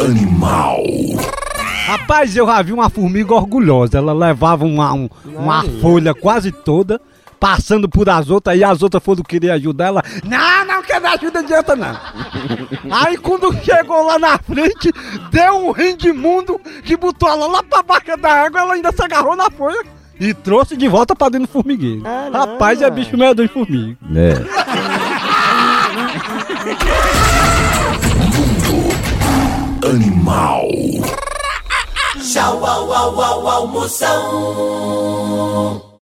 Animal. Rapaz, eu já vi uma formiga orgulhosa. Ela levava uma, um- uma folha quase toda, passando por as outras, e as outras foram querer ajudar ela. Não, não quero ajuda de outra, não. Aí quando chegou lá na frente, deu um rim de mundo que botou ela lá pra baixo da água, ela ainda se agarrou na folha. E trouxe de volta pra dentro do formigueiro. Rapaz, é bicho medonho de formiga. Animal. Tchau, au, au, au, almoção.